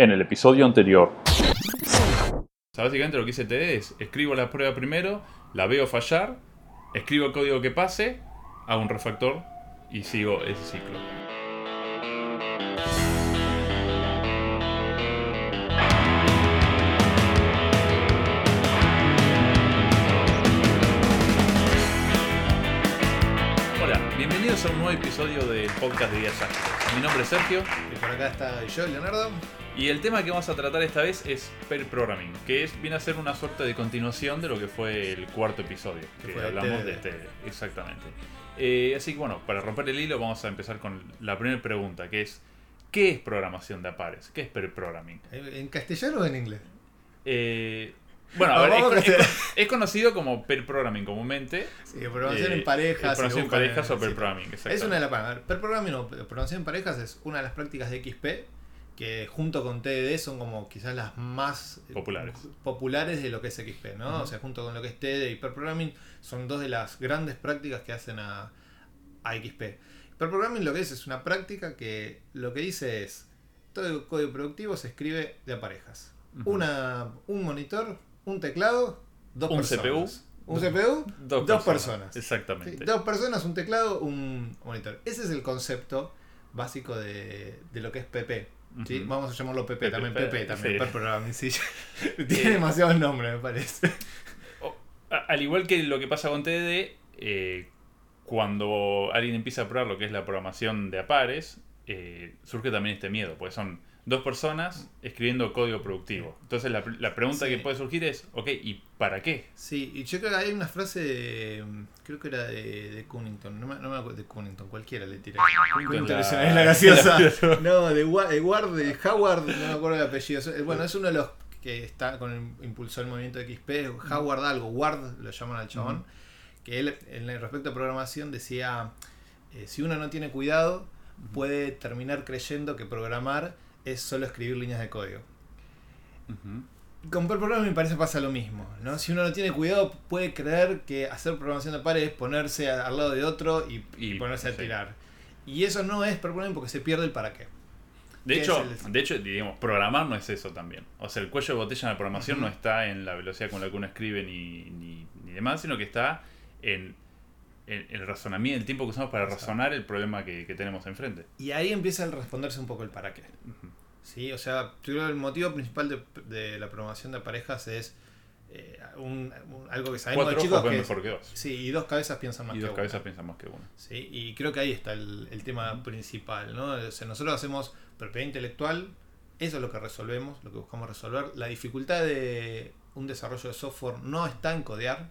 en el episodio anterior. O sea, básicamente lo que hice TD es, escribo la prueba primero, la veo fallar, escribo el código que pase, hago un refactor y sigo ese ciclo. Hola, bienvenidos a un nuevo episodio del podcast de Días Ágiles. Mi nombre es Sergio Y por acá está yo, Leonardo. Y el tema que vamos a tratar esta vez es pair programming, que es, viene a ser una suerte de continuación de lo que fue el cuarto episodio, Que que hablamos de este, exactamente. Eh, así que bueno, para romper el hilo vamos a empezar con la primera pregunta, que es, ¿qué es programación de apares? ¿Qué es pair programming? ¿En castellano o en inglés? Eh, bueno, a ver, es, es es conocido como pair programming comúnmente. Sí, programación Eh, en parejas. programación si lo en parejas o sitio. programming, Es una de las. Pair programming o programación en parejas es una de las prácticas de XP que junto con TDD son como quizás las más eh, Populares. populares de lo que es XP, ¿no? O sea, junto con lo que es TDD y Pair programming son dos de las grandes prácticas que hacen a, a XP. Pair programming lo que es es una práctica que lo que dice es todo el código productivo se escribe de parejas. Una, un monitor, un teclado, dos Un personas. CPU, Un CPU, dos, personas. Exactamente. Sí, dos personas, un teclado, un monitor. Ese es el concepto básico de, de lo que es PP. ¿Sí? Vamos a llamarlo PP, PP, también. PP, PP también. sí. per programming, sí. Tiene demasiados nombres, me parece. O- a- Al igual que lo que pasa con TDD, eh, cuando alguien empieza a probar lo que es la programación de apares, eh, surge también este miedo, porque son dos personas escribiendo código productivo. Entonces la, la pregunta Sí. que puede surgir es, ok, ¿y para qué? Sí, y yo creo que hay una frase de. Creo que era de, de Cunnington. No me, no me acuerdo de Cunnington, cualquiera le tiré. Cunnington la- es la- es la graciosa. la- No, de, Wa- de Ward, de Howard, no me acuerdo el apellido. Es- Bueno, es uno de los que está con el, impulsó el movimiento de XP. Howard algo, Ward lo llaman al chabón. Que él, en el respecto a programación, decía: eh, si uno no tiene cuidado, puede terminar creyendo que programar es solo escribir líneas de código. Ujú. Con Pair Programming me parece pasa lo mismo, ¿no? Si uno no tiene cuidado puede creer que hacer programación de pares es ponerse al lado de otro y, y Y- ponerse a sí. tirar. Y eso no es Programming porque se pierde el para qué. De ¿Qué hecho, el- de hecho, digamos, programar no es eso también. O sea, el cuello de botella en la programación no está en la velocidad con la que uno escribe ni, ni, ni demás, sino que está en, el razonamiento, el tiempo que usamos para Exacto. razonar el problema que, que tenemos enfrente. Y ahí empieza a responderse un poco el para qué. ¿sí? O sea, yo creo que el motivo principal de, de la programación de parejas es eh, un- un- algo que sabemos Cuatro de ojos chicos ven que mejor que dos. Sí, y dos cabezas piensan más Y que dos una. cabezas piensan más que una. ¿sí? Y creo que ahí está el, el tema principal, ¿no? O sea, nosotros hacemos propiedad intelectual, eso es lo que resolvemos, lo que buscamos resolver. La dificultad de un desarrollo de software no está en codear,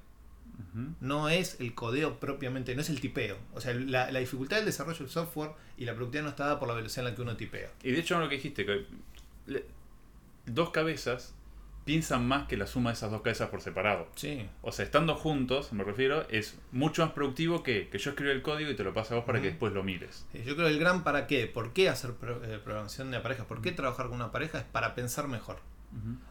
No es el codeo propiamente, no es el tipeo. O sea, la, la dificultad del desarrollo del software y la productividad no está dada por la velocidad en la que uno tipea. Y de hecho, lo que dijiste, que le- dos cabezas piensan más que la suma de esas dos cabezas por separado. Sí. O sea, estando juntos, me refiero, es mucho más productivo que, que yo escriba el código y te lo pase a vos para que después lo mires. Sí, Yo creo que el gran para qué, por qué hacer pro- eh, programación de parejas, por qué trabajar con una pareja es para pensar mejor.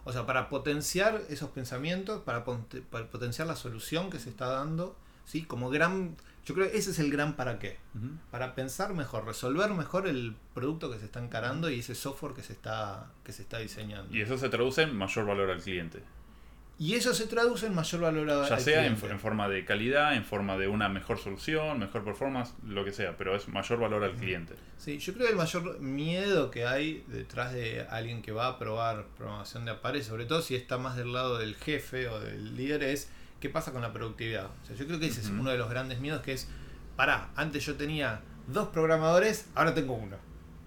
O sea, para potenciar esos pensamientos, para, para potenciar la solución que se está dando, ¿sí? Como gran... Yo creo que ese es el gran para qué. Para pensar mejor, resolver mejor el producto que se está encarando y ese software que se está, que se está diseñando. Y eso se traduce en mayor valor al cliente. Y eso se traduce en mayor valor a- Ya al sea en, forma de calidad, en forma de una mejor solución, mejor performance, lo que sea, pero es mayor valor al cliente. Sí, yo creo que el mayor miedo que hay detrás de alguien que va a probar programación de apares, sobre todo si está más del lado del jefe o del líder, es qué pasa con la productividad. O sea, yo creo que ese es uno de los grandes miedos que es, pará, antes yo tenía dos programadores, ahora tengo uno.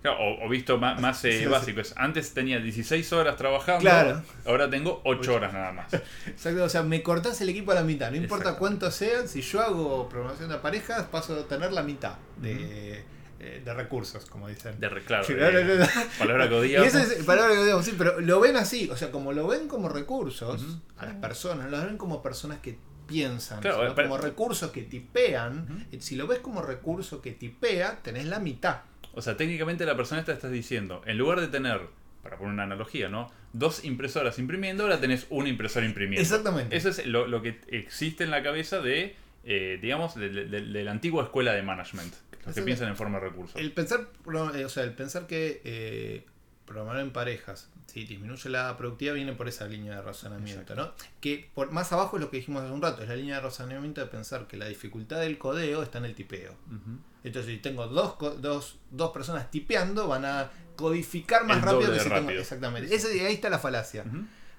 Claro, o, o visto más, más eh, Sí, básico, es antes tenía 16 horas trabajando, Claro. ahora tengo 8 horas nada más. Exacto, o sea, me cortás el equipo a la mitad, no importa cuántos sean, si yo hago programación de parejas, paso a tener la mitad de, eh, de recursos, como dicen. De re- claro, Sí, eh, palabra que Y odiamos. esa es palabra que digamos, sí, pero lo ven así, o sea, como lo ven como recursos Ujú. a las personas, lo ven como personas que piensan, Claro, sino como recursos que tipean. y Si lo ves como recurso que tipea, tenés la mitad. O sea, técnicamente la persona esta está diciendo, en lugar de tener, para poner una analogía, ¿no? Dos impresoras imprimiendo, ahora tenés una impresora imprimiendo. Exactamente. Eso es lo, lo que existe en la cabeza de, eh, digamos, de, de- de- de la antigua escuela de management. Los que piensan en forma de recursos. El pensar, eh, o sea, el pensar que eh, programar en parejas, si disminuye la productividad, viene por esa línea de razonamiento, ¿no? Que por más abajo es lo que dijimos hace un rato, es la línea de razonamiento de pensar que la dificultad del codeo está en el tipeo. Entonces, si tengo dos, dos, dos personas tipeando, van a codificar más rápido que si tengo. Exactamente. Ese, ahí está la falacia.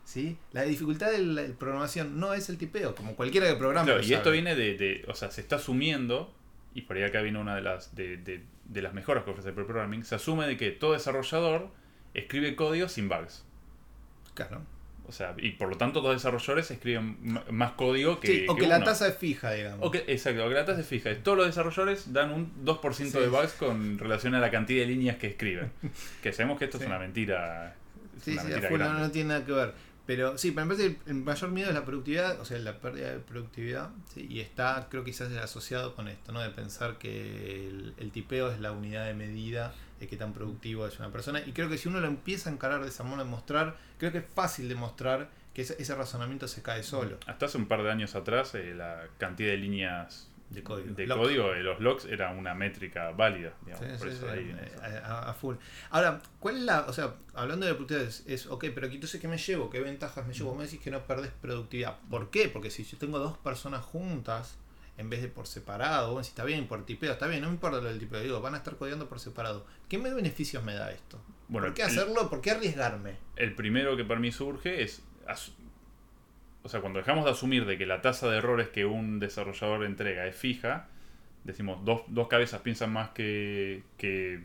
¿Sí? La dificultad de la programación no es el tipeo, como cualquiera que programa. Claro, y esto viene de, de, O sea, se está asumiendo, y por ahí acá vino una de las, de, de, de las mejoras que ofrece el programming, se asume de que todo desarrollador escribe código sin bugs. Claro. O sea, y por lo tanto los desarrolladores escriben más código que. Sí, o que, la tasa es fija, digamos. exacto, o que la tasa es fija. Todos los desarrolladores dan un 2% de bugs con relación a la cantidad de líneas que escriben. que sabemos que esto es una mentira. sí, sí, no, tiene nada que ver. Pero sí, para empezar, el mayor miedo es la productividad, o sea, la pérdida de productividad, y está, creo que quizás asociado con esto, ¿no? De pensar que el, tipeo es la unidad de medida de qué tan productivo es una persona. Y creo que si uno lo empieza a encarar de esa manera, mostrar, creo que es fácil demostrar que ese, razonamiento se cae solo. Hasta hace un par de años atrás, eh, la cantidad de líneas de código. De código, los logs era una métrica válida, digamos, por eso ahí, a, full. Ahora, ¿cuál es la, o sea, hablando de productividad, es, ok, pero entonces ¿qué me llevo? ¿Qué ventajas me llevo? Vos me decís que no perdés productividad. ¿Por qué? Porque si yo tengo dos personas juntas, en vez de por separado, bueno, si está bien, por tipeo, está bien, no me importa lo del tipeo, digo, van a estar codiando por separado. ¿Qué beneficios me da esto? Bueno, ¿Por qué hacerlo? ¿Por qué arriesgarme? El primero que para mí surge es o sea, cuando dejamos de asumir de que la tasa de errores que un desarrollador entrega es fija, decimos dos, dos cabezas piensan más que, que,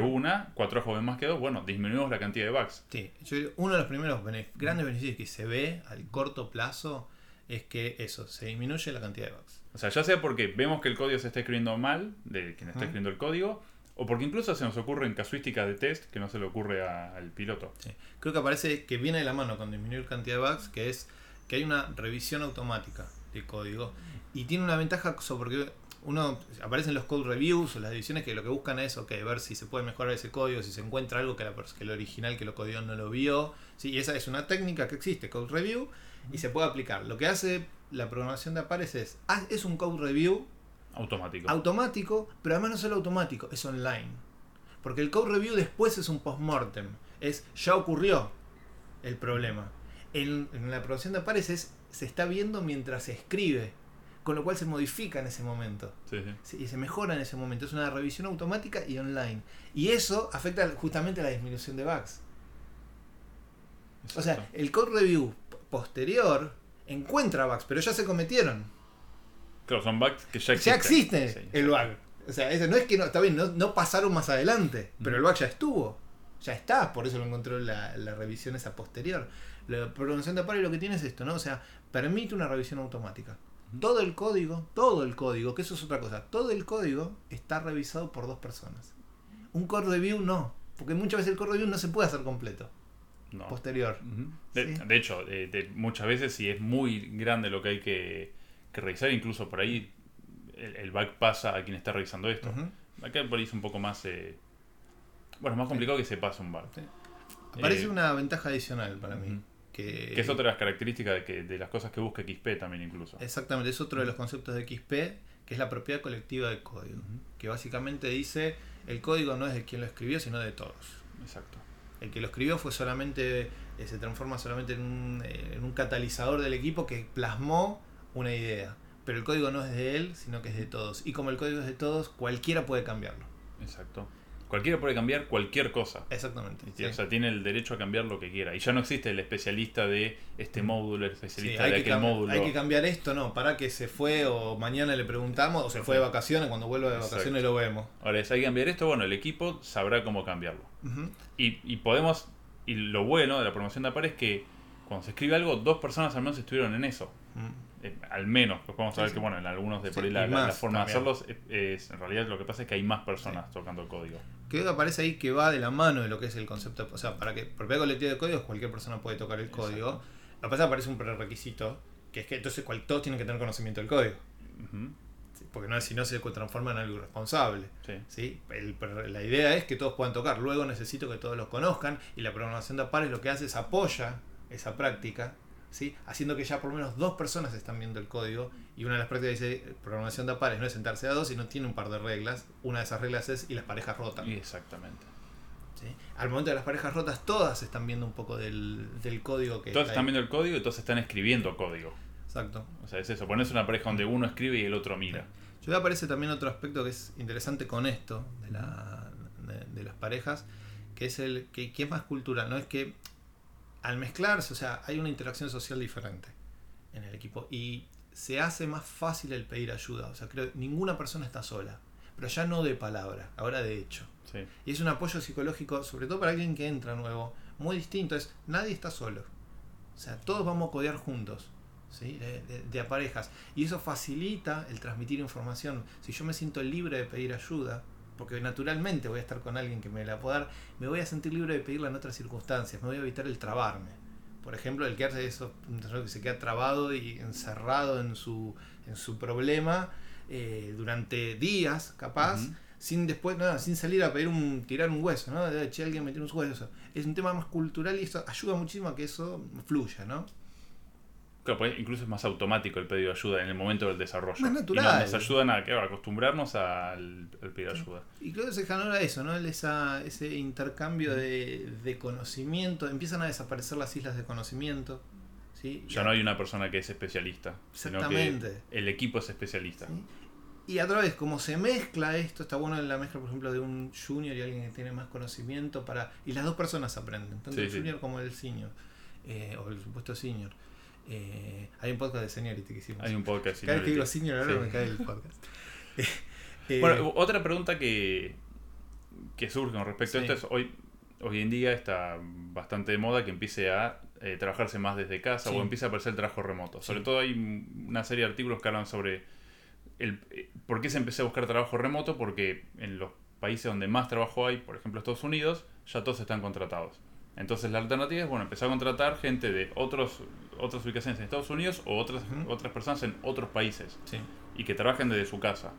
una, cuatro ojos ven más que dos, bueno, disminuimos la cantidad de bugs. Sí, uno de los primeros grandes beneficios que se ve al corto plazo es que eso, se disminuye la cantidad de bugs. O sea, ya sea porque vemos que el código se está escribiendo mal, de quien está escribiendo el código, o porque incluso se nos ocurre en casuísticas de test que no se le ocurre al piloto. Sí. Creo que aparece que viene de la mano con disminuir cantidad de bugs, que es que hay una revisión automática de código y tiene una ventaja porque uno aparecen los code reviews o las ediciones que lo que buscan es okay, ver si se puede mejorar ese código, si se encuentra algo que, la, que el original que lo codió no lo vio. Sí, y esa es una técnica que existe, code review, y se puede aplicar. Lo que hace la programación de Apares es, ah, es un code review automático. Automático, pero además no solo automático, es online. Porque el code review después es un postmortem, es ya ocurrió el problema en, la producción de pares se está viendo mientras se escribe, con lo cual se modifica en ese momento. y se mejora en ese momento. Es una revisión automática y online. Y eso afecta justamente a la disminución de bugs. O sea, el code review posterior encuentra bugs, pero ya se cometieron. Claro, son bugs que ya existen. Ya existe el bug. O sea, no es que no, está bien, no, pasaron más adelante, pero el bug ya estuvo. Ya está, por eso lo encontró la, la revisión esa posterior. La programación de Apple lo que tiene es esto, ¿no? O sea, permite una revisión automática. Todo el código, todo el código, que eso es otra cosa, todo el código está revisado por dos personas. Un core review no, porque muchas veces el core review no se puede hacer completo. No. Posterior. de, hecho, muchas veces si es muy grande lo que hay que, revisar, incluso por ahí el, bug pasa a quien está revisando esto. Acá por ahí es un poco más... Eh, bueno, es más complicado que se pase un bug. Aparece eh, una ventaja adicional para mí. Que, es otra de las características de, que, de las cosas que busca XP también incluso. Exactamente, es otro de los conceptos de XP, que es la propiedad colectiva del código. Que básicamente dice, el código no es de quien lo escribió, sino de todos. Exacto. El que lo escribió fue solamente, eh, se transforma solamente en un, eh, en un catalizador del equipo que plasmó una idea. Pero el código no es de él, sino que es de todos. Y como el código es de todos, cualquiera puede cambiarlo. Exacto. Cualquiera puede cambiar cualquier cosa. Exactamente. O sea, tiene el derecho a cambiar lo que quiera. Y ya no existe el especialista de este módulo, el especialista de aquel módulo. Hay que cambiar esto, no, para que se fue o mañana le preguntamos o se fue de vacaciones, cuando vuelva de vacaciones lo vemos. Ahora, si hay que cambiar esto, bueno, el equipo sabrá cómo cambiarlo. y, y, podemos, y lo bueno de la promoción de APAR es que cuando se escribe algo, dos personas al menos estuvieron en eso. Eh, al menos, pues podemos saber que bueno, en algunos de por ahí la, forma de hacerlos es, en realidad lo que pasa es que hay más personas tocando el código. Creo que aparece ahí que va de la mano de lo que es el concepto, o sea, para que propiedad colectiva de códigos cualquier persona puede tocar el código. Lo que pasa es que aparece un prerequisito, que es que entonces todos tienen que tener conocimiento del código. porque no, si no se transforma en algo irresponsable. Sí. la idea es que todos puedan tocar. Luego necesito que todos los conozcan y la programación de pares lo que hace es apoya esa práctica haciendo que ya por lo menos dos personas están viendo el código y una de las prácticas dice programación de pares no es sentarse a dos, sino tiene un par de reglas. Una de esas reglas es y las parejas rotan. Exactamente. ¿sí? Al momento de las parejas rotas, todas están viendo un poco del, del código que está están ahí. viendo el código y todos están escribiendo código. Exacto. O sea, es eso. Pones una pareja donde uno escribe y el otro mira. Yo me aparece también otro aspecto que es interesante con esto de, la, de, de las parejas, que es el que, que es más cultural, ¿no? Es que al mezclarse, o sea, hay una interacción social diferente en el equipo y se hace más fácil el pedir ayuda. O sea, creo que ninguna persona está sola, pero ya no de palabra, ahora de hecho. Sí. Y es un apoyo psicológico, sobre todo para alguien que entra nuevo, muy distinto. Es nadie está solo. O sea, todos vamos a codear juntos. ¿sí? De, de- parejas. Y eso facilita el transmitir información. Si yo me siento libre de pedir ayuda, porque naturalmente voy a estar con alguien que me la pueda dar, me voy a sentir libre de pedirla en otras circunstancias. Me voy a evitar el trabarme. Por ejemplo, el que hace eso, que se queda trabado y encerrado en su, en su problema eh, durante días, capaz, sin después, nada, sin salir a pedir un, tirar un hueso, ¿no? De, che, alguien me un hueso. Es un tema más cultural y eso ayuda muchísimo a que eso fluya, ¿no? Claro, pues incluso es más automático el pedido de ayuda en el momento del desarrollo. Más Y natural. nos, nos ayudan a, acostumbrarnos al, al pedido de ayuda. Y creo que se genera eso, ¿no? El- Esa, ese intercambio de, de conocimiento. Empiezan a desaparecer las islas de conocimiento. ¿sí? Ya no hay una persona que es especialista, sino que Exactamente. el equipo es especialista. ¿sí? Y a través, como se mezcla esto, está bueno la mezcla, por ejemplo, de un junior y alguien que tiene más conocimiento para. Y las dos personas aprenden, tanto el junior como el senior. eh, o el supuesto senior. Eh, hay un podcast de seniority que hicimos. Hay un podcast. Cada vez que digo senior ahora Sí. me cae el podcast. Eh, Bueno, otra pregunta que, que surge con respecto a Sí. esto es, hoy, hoy en día está bastante de moda que empiece a eh, trabajarse más desde casa Sí. o empiece a aparecer el trabajo remoto. Sobre todo hay un- una serie de artículos que hablan sobre el, eh, por qué se empezó a buscar trabajo remoto, porque en los países donde más trabajo hay, por ejemplo Estados Unidos, ya todos están contratados. Entonces la alternativa es, bueno, empezar a contratar gente de otros, otras ubicaciones en Estados Unidos o otras, otras personas en otros países sí. y que trabajen desde su casa.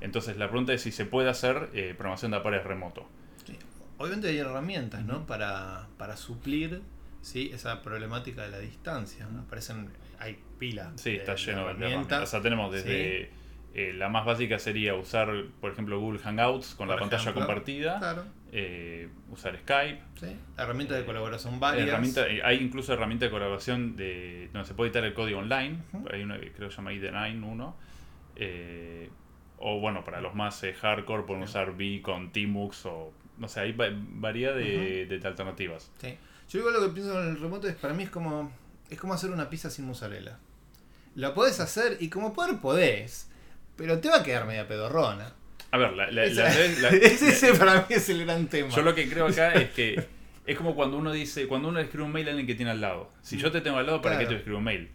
Entonces la pregunta es si se puede hacer eh, programación de apares remoto. Sí. Obviamente hay herramientas, ¿no? Para, para suplir ¿sí? esa problemática de la distancia. ¿no? Aparecen, hay pila. Sí, de- está lleno de herramientas. O sea, tenemos desde eh, la más básica sería usar, por ejemplo, Google Hangouts con Por la pantalla compartida, Claro, eh, usar Skype. sí. Herramientas de colaboración varias. herramienta- eh, hay incluso herramientas de colaboración de donde se puede editar el código online. Hay una que creo que se llama ID9 uno. Eh, o bueno, para los más eh, hardcore pueden Sí. usar V con Tmux o no sé, hay va- variedad de, de alternativas. Sí. Yo igual lo que pienso en el remoto es para mí es como es como hacer una pizza sin mozzarella. La podés hacer y como poder podés, pero te va a quedar media pedorrona. A ver, la, la- la- la- ese, para mí es el gran tema. yo lo que creo acá es que es como cuando uno dice, cuando uno escribe un mail a alguien que tiene al lado. Si yo te tengo al lado, ¿para qué Claro. te escribo un mail?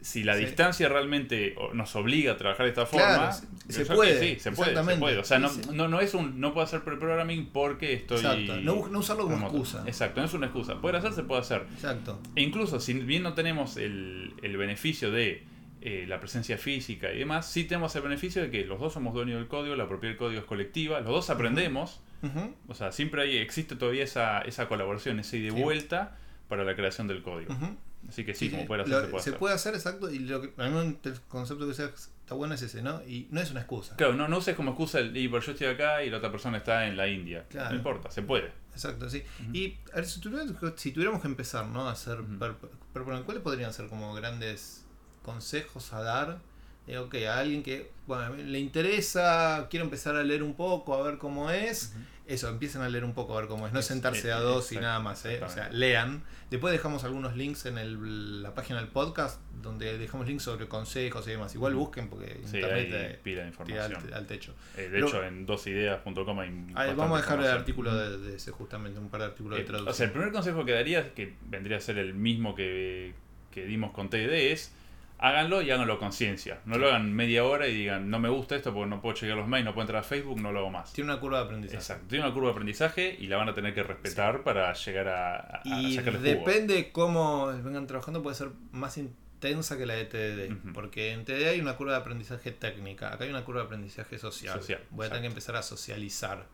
Si la Sí. distancia realmente nos obliga a trabajar de esta forma, se- puede, sí, se puede, se puede. O sea, no, no, no es un, no puedo hacer pre-programming porque estoy. Exacto, no usarlo como remoto. excusa. Exacto, no es una excusa. Poder hacer, se puede hacer. Exacto. E incluso, si bien no tenemos el, el beneficio de eh, la presencia física y demás, sí tenemos el beneficio de que los dos somos dueños del código, la propiedad del código es colectiva, los dos aprendemos, o sea, siempre hay, existe todavía esa, esa colaboración, esa ida y Sí. vuelta para la creación del código. Así que sí, como sí, poder hacer, lo- se puede se hacer. puede hacer, exacto. Y lo que, a mí el concepto que sea- está bueno es ese, ¿no? Y no es una excusa. Claro, no, no uses como excusa el, y pero yo estoy acá y la otra persona está en la India. Claro. No importa, se puede. Exacto, sí. Y a ver, si tuviéramos, si tuviéramos que empezar, ¿no? A hacer. Per- per- ¿Cuáles podrían ser como grandes consejos a dar? Eh, ok, a alguien que bueno, le interesa, quiere empezar a leer un poco, a ver cómo es. Eso, empiecen a leer un poco, a ver cómo es. No Es- sentarse eh, a dos y nada más, ¿eh? O sea, lean. Después dejamos algunos links en el- la página del podcast, donde dejamos links sobre consejos y demás. Igual busquen porque Sí, internet pila de información. al, al techo. Eh, de hecho, en dosideas.com hay Ahí, vamos a dejar el artículo de, de ese, justamente, un par de artículos de Eh, traducción. o sea, el primer consejo que daría, que vendría a ser el mismo que, que dimos con TD, es háganlo y háganlo con ciencia. No lo hagan media hora y digan, no me gusta esto porque no puedo chequear los mails, no puedo entrar a Facebook, no lo hago más. Tiene una curva de aprendizaje. Exacto. Tiene una curva de aprendizaje y la van a tener que respetar para llegar a, a- Y sacarle jugo. depende cómo vengan trabajando, puede ser más in- intensa que la de TDD. Porque en TDD hay una curva de aprendizaje técnica, acá hay una curva de aprendizaje social. Social, Voy a tener que empezar a socializar.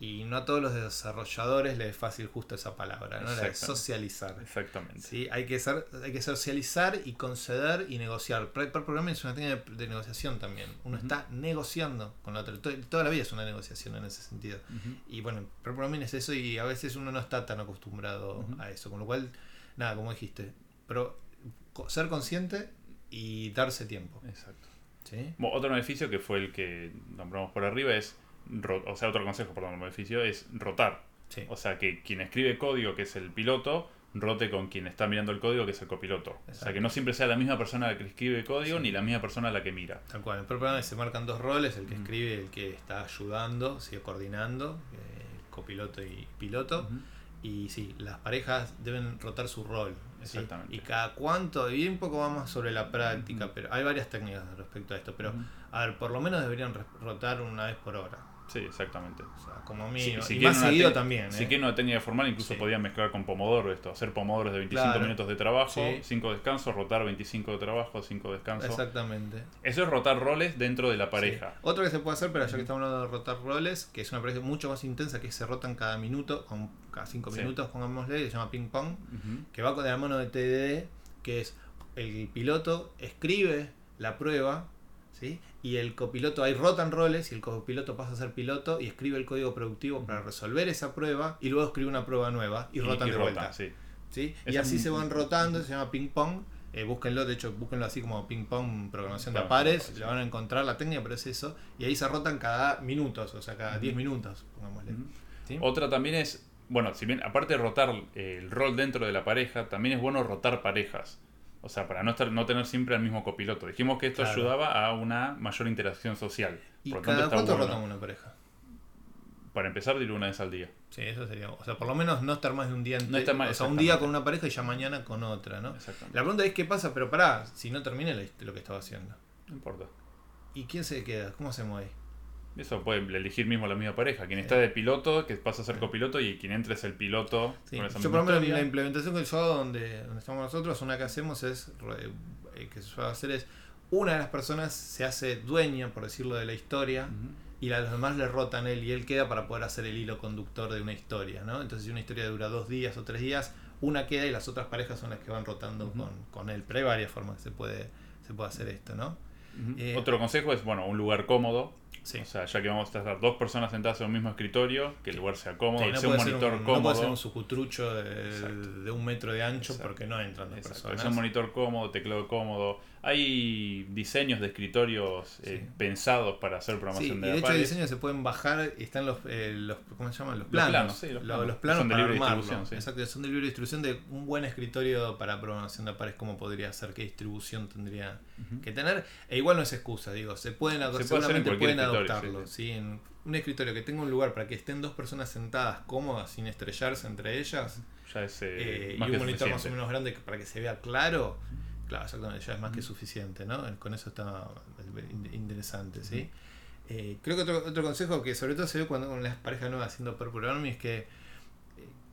Y no a todos los desarrolladores les es fácil justo esa palabra, ¿no? La de socializar. Exactamente. ¿sí? Hay, que ser, hay que socializar y conceder y negociar. Pair programming es una técnica de, de negociación también. Uno está negociando con la otra. To- Toda la vida es una negociación en ese sentido. Y bueno, programming es eso y a veces uno no está tan acostumbrado a eso. Con lo cual, nada, como dijiste, pero ser consciente y darse tiempo. Exacto. ¿sí? Bueno, otro beneficio que fue el que nombramos por arriba es, ro- o sea, otro consejo, perdón, beneficio es rotar. Sí. O sea, que quien escribe código, que es el piloto, rote con quien está mirando el código, que es el copiloto. O sea, que no siempre sea la misma persona la que escribe el código Sí. ni la misma persona la que mira. Tal cual. En pair programming se marcan dos roles, el que escribe y el que está ayudando, sigue coordinando, eh, copiloto y piloto. Y sí, las parejas deben rotar su rol. ¿sí? Exactamente. Y cada cuánto, y un poco vamos sobre la práctica, pero hay varias técnicas respecto a esto. Pero, Ujú. a ver, por lo menos deberían rotar una vez por hora. Sí, exactamente. O sea, como Si- mínimo. si y más seguido también. Si ¿eh? quieren una técnica formal, incluso Sí. podían mezclar con Pomodoro esto, hacer Pomodoros de 25 Claro. minutos de trabajo, Sí. 5 descansos, rotar 25 de trabajo, 5 descansos. Exactamente. Eso es rotar roles dentro de la pareja. Sí. Otro que se puede hacer, pero ya que estamos hablando de rotar roles, que es una pareja mucho más intensa, que se rotan cada minuto, con- cada 5 Sí. minutos, pongámosle, que se llama ping pong. Que va con la mano de TDD, que es el piloto escribe la prueba, ¿sí? Y el copiloto, ahí rotan roles y el copiloto pasa a ser piloto y escribe el código productivo para resolver esa prueba y luego escribe una prueba nueva y, rotan de vuelta. sí. ¿sí? Y así se van rotando, se llama ping pong. Eh, búsquenlo, de hecho, búsquenlo así como ping pong, programación de pares, le van a encontrar la técnica, pero es eso. Y ahí se rotan cada minutos, o sea, cada Ujú. 10 minutos, pongámosle. Otra también es, bueno, si bien aparte de rotar el rol dentro de la pareja, también es bueno rotar parejas. O sea, para no estar no tener siempre al mismo copiloto. Dijimos que esto Claro. ayudaba a una mayor interacción social. ¿Y Por cada tanto, cuánto bueno. una pareja? Para empezar, diré una vez al día. Sí, eso sería. O sea, por lo menos no estar más de un día entero. estar más- o sea, un día con una pareja y ya mañana con otra, ¿no? Exactamente. La pregunta es: ¿qué pasa? Pero pará, si no termina lo que estaba haciendo. No importa. ¿Y quién se queda? ¿Cómo hacemos ahí? Eso puede elegir mismo la misma pareja. Quien está de piloto, que pasa a ser copiloto, y quien entre es el piloto. Sí, con esa Yo, por lo menos, historia. la implementación que yo hago donde, donde estamos nosotros, una que hacemos es: eh, que se suele hacer es. Una de las personas se hace dueña, por decirlo, de la historia. Ujú. y a los demás le rotan él y él queda para poder hacer el hilo conductor de una historia, ¿no? Entonces si una historia dura dos días o tres días, una queda y las otras parejas son las que van rotando con, con él. Pero hay varias formas que se puede, se puede hacer esto, ¿no? Eh, Otro consejo es, bueno, un lugar cómodo. Sí. O sea, ya que vamos a estar dos personas sentadas en un mismo escritorio, que el lugar sea cómodo, Sí, no, sea un monitor un, no cómodo. puede ser un sucutrucho de, de un metro de ancho Exacto. porque no entran dos Exacto, personas. sea un monitor cómodo, teclado cómodo. Hay diseños de escritorios eh, Sí. pensados para hacer Sí, y programación de de hecho el pares. diseño se pueden bajar y están los, eh, los ¿cómo se llaman? Los Los planos. planos, sí, los Lo- planos. los planos Son de para libre armarlo. distribución, sí. Exacto, son de libre distribución de un buen escritorio para programación de pares, cómo podría ser, qué distribución tendría que tener. E igual no es excusa, digo, se pueden Se seguramente pueden adoptarlo. sí, ¿sí? En un escritorio que tenga un lugar para que estén dos personas sentadas cómodas, sin estrellarse entre ellas, Ya es eh, eh, y un monitor más o menos grande para que se vea claro, claro, exactamente, ya es más que suficiente, ¿no? Con eso está in- interesante, ¿sí? Eh, creo que otro, otro consejo que sobre todo se ve cuando con las parejas nuevas haciendo per programming es que, eh,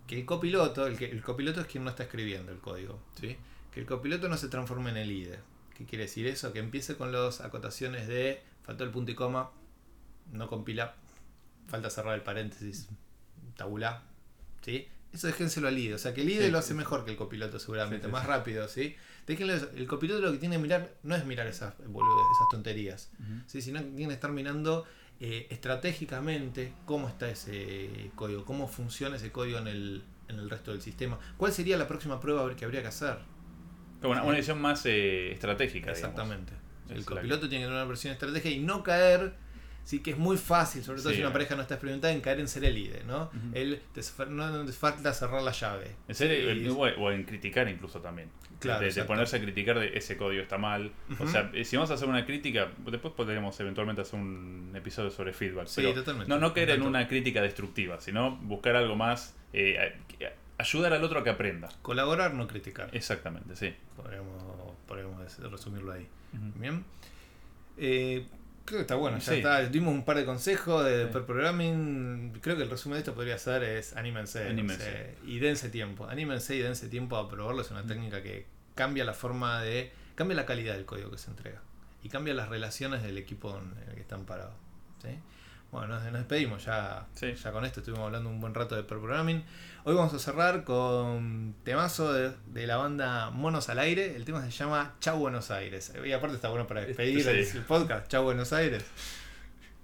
que el copiloto, el, que, el copiloto es quien no está escribiendo el código, ¿sí? Que el copiloto no se transforme en el IDE. ¿Qué quiere decir eso? Que empiece con las acotaciones de faltó el punto y coma, no compila, falta cerrar el paréntesis, tabula, ¿sí? Eso déjenselo al IDE, o sea que el IDE Sí, lo hace mejor que el copiloto seguramente, Sí, sí, más rápido, ¿sí? Déjenlo eso. el copiloto lo que tiene que mirar no es mirar esas esas tonterías. ¿sí? sino que tiene que estar mirando eh, estratégicamente cómo está ese código, cómo funciona ese código en el, en el resto del sistema, cuál sería la próxima prueba que habría que hacer. Una, una visión más eh, estratégica, digamos. Exactamente. El Es la- copiloto tiene que tener una versión estratégica y no caer, sí que es muy fácil, sobre todo Sí, si una pareja no está experimentada, en caer en ser el líder, ¿no? Ujú. El, te, fa- no te falta cerrar la llave. En Y- eh, o, o en criticar incluso también. Claro, de, ponerse a criticar de ese código está mal. O sea, eh, si vamos a hacer una crítica, después podríamos eventualmente hacer un episodio sobre feedback. Sí, pero totalmente. no, no caer en una crítica destructiva, sino buscar algo más, eh, ayudar al otro a que aprenda. Colaborar, no criticar. Exactamente, sí. Podríamos, podríamos resumirlo ahí. Bien. Eh, creo que está bueno. Ya Sí. está. Dimos un par de consejos de Sí. per programming. Creo que el resumen de esto podría ser es anímense. Y dense tiempo. Anímense y dense tiempo a probarlo. Es una técnica que cambia la forma de cambia la calidad del código que se entrega y cambia las relaciones del equipo en el que están parados. ¿sí? Bueno, nos, nos despedimos, ya, Sí. ya con esto estuvimos hablando un buen rato de per programming. Hoy vamos a cerrar con temazo de, de la banda Monos al Aire. El tema se llama Chau Buenos Aires. Y aparte está bueno para despedir Sí. el, el podcast, Chau Buenos Aires.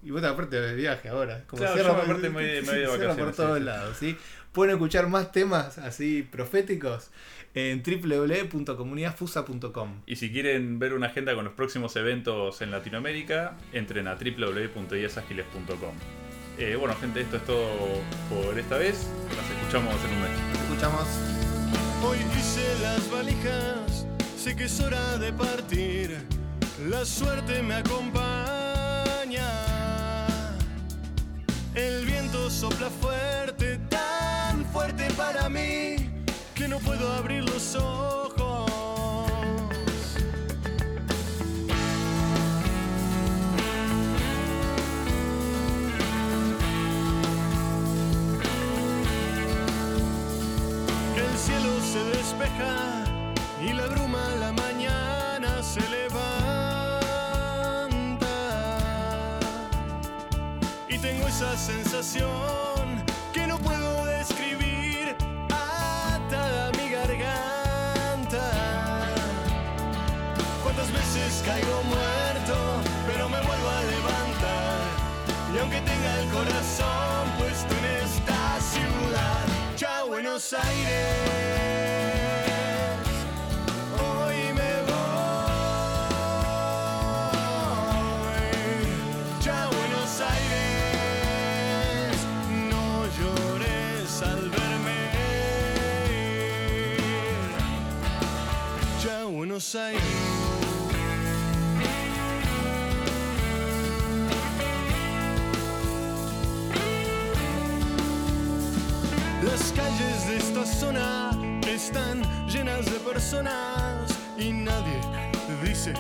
Y vos aparte de viaje ahora. Como Claro, cierra yo por- aparte me voy de- me voy de cierra vacaciones, por todos sí, lados, ¿sí? Pueden escuchar más temas así proféticos en www.comunidadfusa.com. Y si quieren ver una agenda con los próximos eventos en Latinoamérica, entren a www.iasagiles.com. Eh, bueno, gente, esto es todo por esta vez. Nos escuchamos en un mes. Nos escuchamos. Hoy hice las valijas, sé que es hora de partir. La suerte me acompaña. El viento sopla fuerte, tan fuerte para mí, que no puedo abrir los ojos. Las calles de esta zona están llenas de personas y nadie dice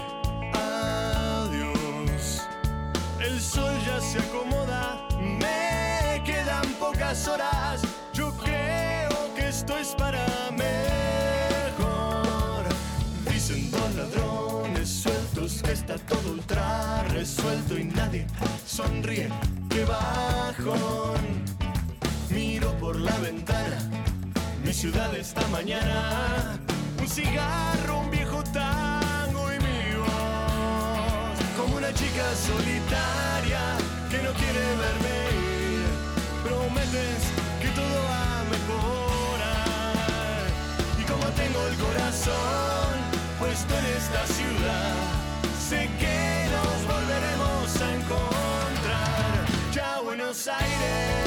adiós. El sol ya se acomoda, me quedan pocas horas. Resuelto y nadie sonríe. Que bajón. Miro por la ventana, mi ciudad esta mañana. Un cigarro, un viejo tango y mi voz. Como una chica solitaria que no quiere verme ir. Prometes que todo va a mejorar. Y como tengo el corazón puesto en esta ciudad, a encontrar. Ya Buenos Aires.